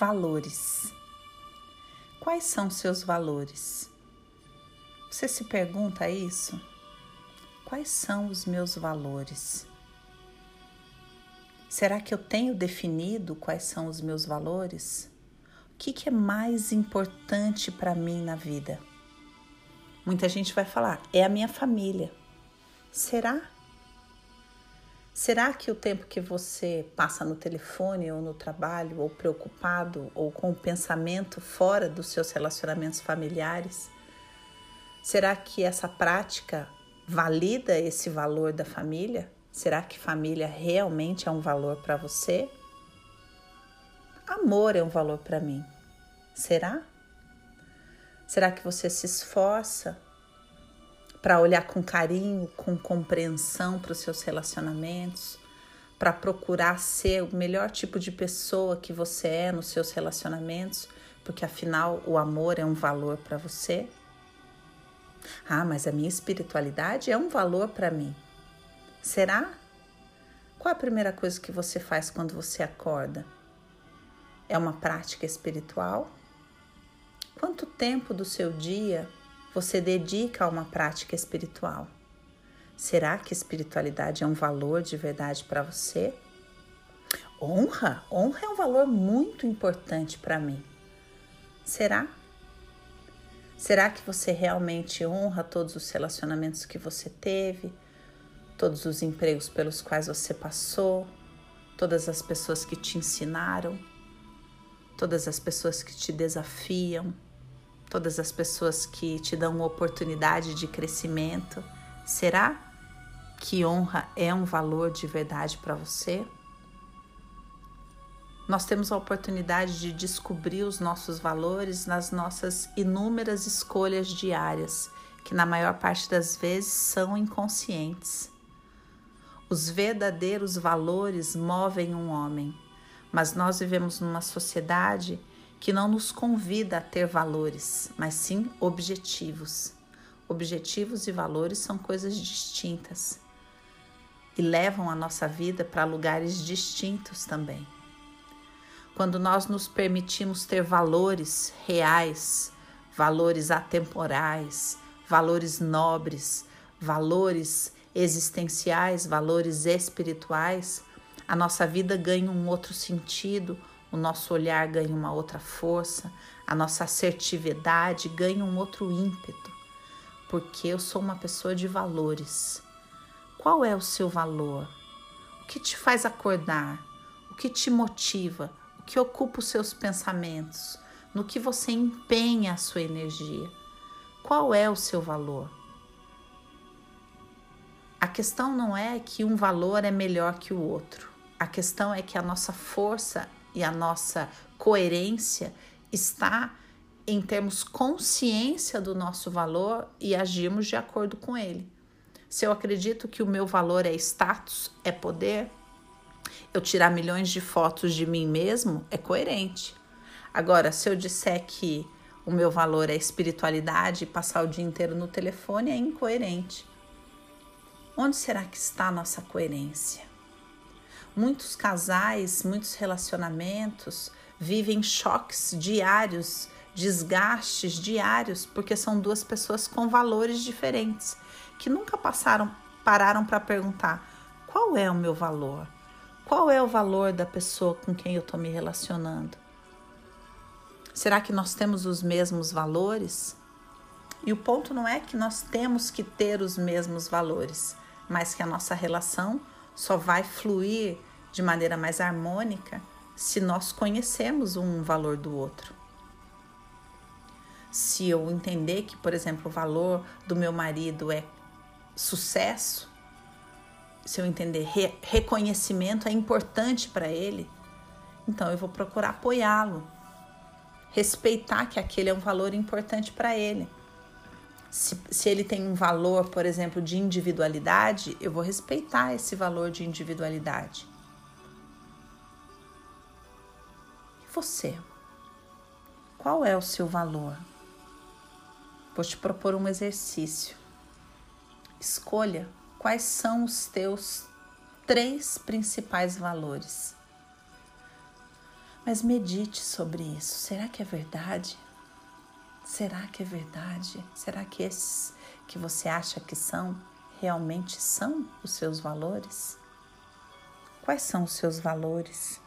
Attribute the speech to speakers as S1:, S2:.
S1: valores. Quais são seus valores? Você se pergunta isso? Quais são os meus valores? Será que eu tenho definido quais são os meus valores? O que, que é mais importante para mim na vida? Muita gente vai falar, é a minha família. Será? Será que o tempo que você passa no telefone ou no trabalho, ou preocupado, ou com o pensamento fora dos seus relacionamentos familiares, será que essa prática valida esse valor da família? Será que família realmente é um valor para você? Amor é um valor para mim. Será? Será que você se esforça para olhar com carinho, com compreensão para os seus relacionamentos, para procurar ser o melhor tipo de pessoa que você é nos seus relacionamentos, porque afinal o amor é um valor para você? Ah, mas a minha espiritualidade é um valor para mim. Será? Qual a primeira coisa que você faz quando você acorda? É uma prática espiritual? Quanto tempo do seu dia você dedica a uma prática espiritual? Será que espiritualidade é um valor de verdade para você? Honra? Honra é um valor muito importante para mim. Será? Será que você realmente honra todos os relacionamentos que você teve? todos os empregos pelos quais você passou, todas as pessoas que te ensinaram, todas as pessoas que te desafiam, todas as pessoas que te dão oportunidade de crescimento. Será que honra é um valor de verdade para você? Nós temos a oportunidade de descobrir os nossos valores nas nossas inúmeras escolhas diárias, que na maior parte das vezes são inconscientes. Os verdadeiros valores movem um homem, mas nós vivemos numa sociedade que não nos convida a ter valores, mas sim objetivos. Objetivos e valores são coisas distintas e levam a nossa vida para lugares distintos também. Quando nós nos permitimos ter valores reais, valores atemporais, valores nobres, valores existenciais, valores espirituais, a nossa vida ganha um outro sentido, o nosso olhar ganha uma outra força, a nossa assertividade ganha um outro ímpeto, porque eu sou uma pessoa de valores. Qual é o seu valor? O que te faz acordar? O que te motiva? O que ocupa os seus pensamentos? No que você empenha a sua energia? Qual é o seu valor? A questão não é que um valor é melhor que o outro. A questão é que a nossa força e a nossa coerência está em termos consciência do nosso valor e agirmos de acordo com ele. Se eu acredito que o meu valor é status, é poder, eu tirar milhões de fotos de mim mesmo é coerente. Agora, se eu disser que o meu valor é espiritualidade e passar o dia inteiro no telefone é incoerente. Onde será que está a nossa coerência? Muitos casais, muitos relacionamentos vivem choques diários, desgastes diários, porque são duas pessoas com valores diferentes, que nunca passaram, pararam para perguntar: qual é o meu valor? Qual é o valor da pessoa com quem eu estou me relacionando? Será que nós temos os mesmos valores? E o ponto não é que nós temos que ter os mesmos valores, mas que a nossa relação só vai fluir de maneira mais harmônica se nós conhecermos um valor do outro. Se eu entender que, por exemplo, o valor do meu marido é sucesso, se eu entender re reconhecimento é importante para ele, então eu vou procurar apoiá-lo, respeitar que aquele é um valor importante para ele se, se ele tem um valor, por exemplo, de individualidade, eu vou respeitar esse valor de individualidade. Você? Qual é o seu valor? Vou te propor um exercício. Escolha quais são os teus três principais valores. Mas medite sobre isso. Será que é verdade? Será que é verdade? Será que esses que você acha que são realmente são os seus valores? Quais são os seus valores?